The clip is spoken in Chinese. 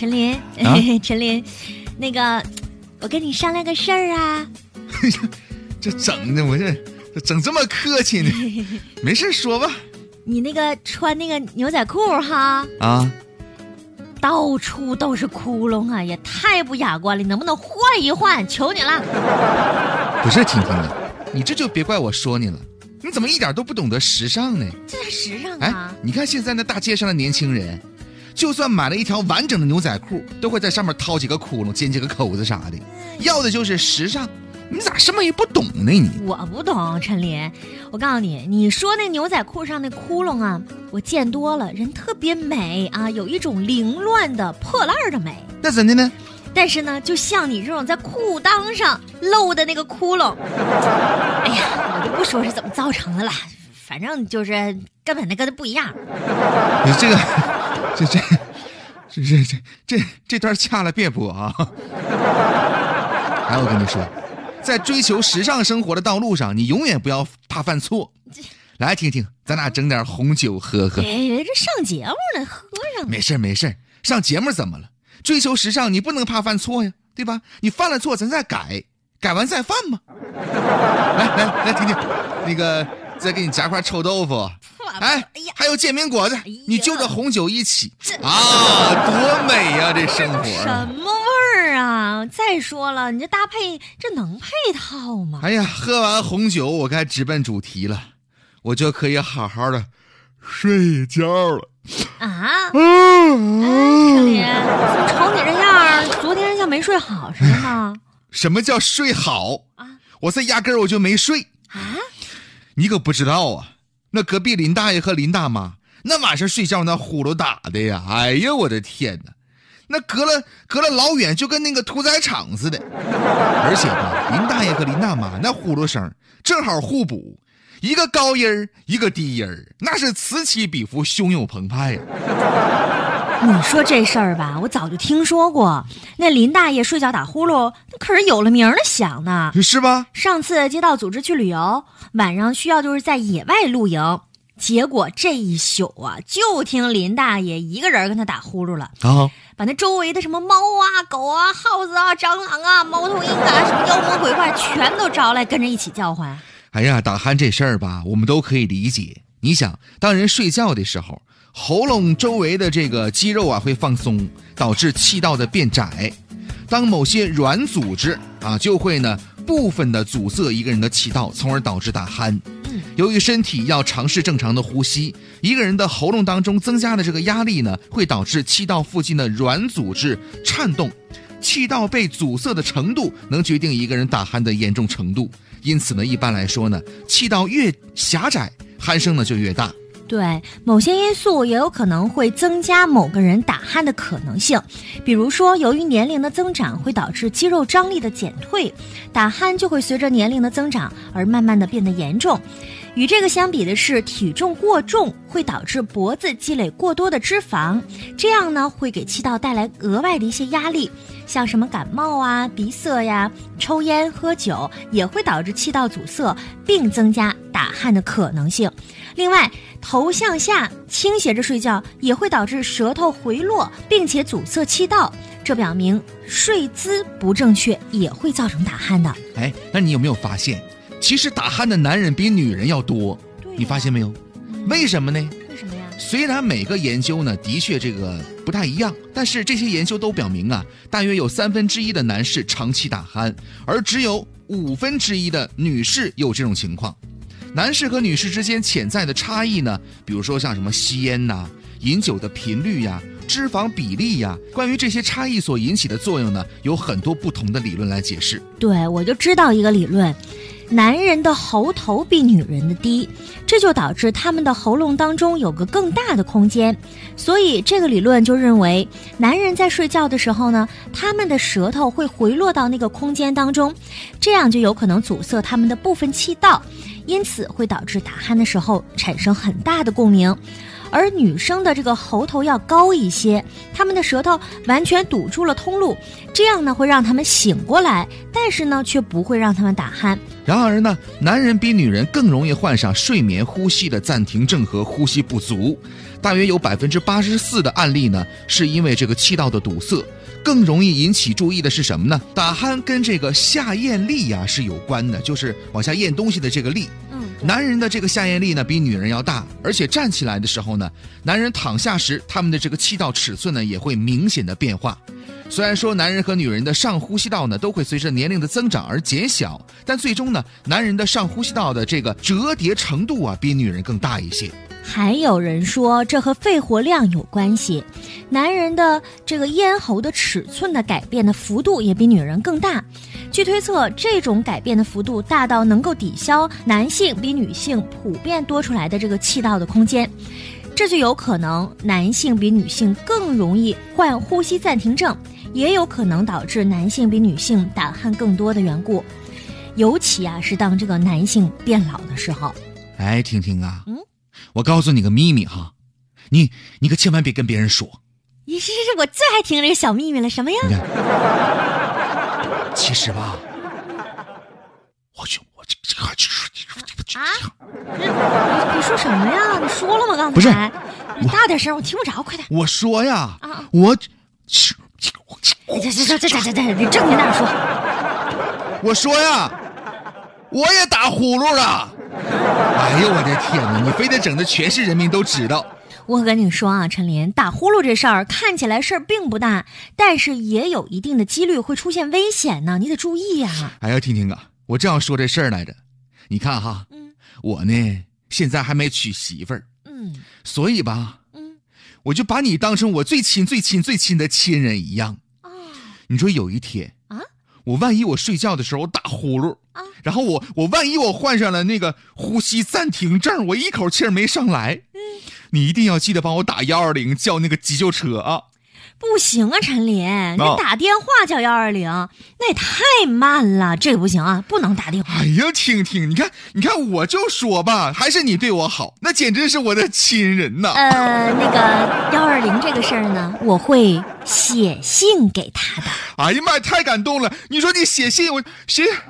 陈林，啊 陈林，那个，我跟你商量个事儿啊。这整的我这这整这么客气呢？没事说吧。你那个穿那个牛仔裤哈，啊，到处都是窟窿啊，也太不雅观了。你能不能换一换？求你了。不是婷婷啊，你这就别怪我说你了。你怎么一点都不懂得时尚呢？这才时尚哎啊！，你看现在那大街上的年轻人，就算买了一条完整的牛仔裤，都会在上面掏几个窟窿、尖几个口子啥的，要的就是时尚。你咋什么也不懂呢你？我不懂，陈林，我告诉你，你说那牛仔裤上那窟窿啊，我见多了，人特别美啊，有一种凌乱的破烂的美。那怎的呢？但是呢，就像你这种在裤裆上露的那个窟窿，哎呀，我就不说是怎么造成的了，反正就是根本那跟它不一样。你这个，这这，这这这这这段掐了别播啊！还有我跟你说，在追求时尚生活的道路上，你永远不要怕犯错。来，听听，咱俩整点红酒喝喝。哎，这上节目了，喝上。没事儿没事儿，上节目怎么了？追求时尚，你不能怕犯错呀，对吧？你犯了错，咱再改，改完再犯嘛。来来来，听听，那个再给你夹块臭豆腐，哎哎呀，还有煎饼果子呀，你就着红酒一起啊，多美呀、这生活。什么味儿啊？再说了，你这搭配这能配套吗？哎呀，喝完红酒，我该直奔主题了，我就可以好好的睡觉了。啊，嗯陈林，瞅你这样儿，昨天像没睡好似的吗？什么叫睡好？啊我这压根儿我就没睡。啊，你可不知道啊，那隔壁林大爷和林大妈那晚上睡觉那呼噜打的呀，哎呀，我的天哪，那隔了隔了老远，就跟那个屠宰场似的。而且吧，林大爷和林大妈那呼噜声正好互补，一个高音儿，一个低音儿，那是此起彼伏，汹涌澎湃呀。你说这事儿吧，我早就听说过。那林大爷睡觉打呼噜，那可是有了名儿的响呢。是吧？上次街道组织去旅游，晚上需要就是在野外露营，结果这一宿啊，就听林大爷一个人跟他打呼噜了，啊，把那周围的什么猫啊、狗啊、耗子啊、蟑螂啊、猫头鹰啊、什么妖魔鬼怪，全都招来跟着一起叫唤。哎呀，打鼾这事儿吧，我们都可以理解。你想，当人睡觉的时候，喉咙周围的这个肌肉啊会放松，导致气道的变窄。当某些软组织啊就会呢部分的阻塞一个人的气道，从而导致打鼾。嗯，由于身体要尝试正常的呼吸，一个人的喉咙当中增加的这个压力呢，会导致气道附近的软组织颤动，气道被阻塞的程度能决定一个人打鼾的严重程度。因此呢，一般来说呢，气道越狭窄，鼾声呢就越大。对，某些因素也有可能会增加某个人打鼾的可能性，比如说，由于年龄的增长会导致肌肉张力的减退，打鼾就会随着年龄的增长而慢慢的变得严重。与这个相比的是，体重过重会导致脖子积累过多的脂肪，这样呢会给气道带来额外的一些压力，像什么感冒啊、鼻塞呀、抽烟、喝酒也会导致气道阻塞，并增加打鼾的可能性。另外，头向下倾斜着睡觉也会导致舌头回落，并且阻塞气道，这表明睡姿不正确也会造成打鼾的。哎，那你有没有发现，其实打鼾的男人比女人要多？对你发现没有？为什么呢？为什么呀？虽然每个研究呢的确这个不太一样，但是这些研究都表明啊，大约有三分之一的男士长期打鼾，而只有五分之一的女士有这种情况。男士和女士之间潜在的差异呢，比如说像什么吸烟呐、饮酒的频率呀、脂肪比例呀，关于这些差异所引起的作用呢，有很多不同的理论来解释。对，我就知道一个理论，男人的喉头比女人的低，这就导致他们的喉咙当中有个更大的空间，所以这个理论就认为，男人在睡觉的时候呢，他们的舌头会回落到那个空间当中，这样就有可能阻塞他们的部分气道，因此会导致打鼾的时候产生很大的共鸣。而女生的这个喉头要高一些，她们的舌头完全堵住了通路，这样呢会让她们醒过来，但是呢却不会让她们打鼾。然而呢，男人比女人更容易患上睡眠呼吸的暂停症和呼吸不足，大约有百分之八十四的案例呢，是因为这个气道的堵塞。更容易引起注意的是什么呢？打鼾跟这个下咽力呀是有关的，就是往下咽东西的这个力。男人的这个下咽力呢比女人要大，而且站起来的时候呢，男人躺下时他们的这个气道尺寸呢也会明显的变化。虽然说男人和女人的上呼吸道呢都会随着年龄的增长而减小，但最终呢，男人的上呼吸道的这个折叠程度啊比女人更大一些。还有人说这和肺活量有关系，男人的这个咽喉的尺寸的改变的幅度也比女人更大。据推测，这种改变的幅度大到能够抵消男性比女性普遍多出来的这个气道的空间，这就有可能男性比女性更容易患呼吸暂停症，也有可能导致男性比女性打鼾更多的缘故。尤其啊，是当这个男性变老的时候。哎，婷婷啊，嗯。我告诉你个秘密哈，你你可千万别跟别人说。你是是我最爱听这个小秘密了，什么呀？其实吧，我就我这这啊，你你说什么呀？你说了吗？刚才不是，你大点声，我听不着，快点。我说呀，啊，我，这这这这这这这，你正经点说。我说呀，我也打呼噜了。哎呦我的天哪！你非得整的全市人民都知道。我跟你说啊，陈林，打呼噜这事儿看起来事儿并不大，但是也有一定的几率会出现危险呢，你得注意呀。哎呀，婷婷啊，我正要说这事儿来着。你看哈，嗯，我呢现在还没娶媳妇儿，嗯，所以吧，嗯，我就把你当成我最亲、最亲、最亲的亲人一样。哦，你说有一天啊，我万一我睡觉的时候打呼噜啊。然后我我万一我患上了那个呼吸暂停症，我一口气儿没上来，嗯，你一定要记得帮我打幺二零叫那个急救车啊！不行啊，陈林，你打电话叫幺二零，那也太慢了，这个不行啊，不能打电话。哎呀，听听，你看，你看，我就说吧，还是你对我好，那简直是我的亲人呐。呃，那个幺二零这个事儿呢，我会写信给他的。哎呀妈呀，太感动了！你说你写信，我谁啊。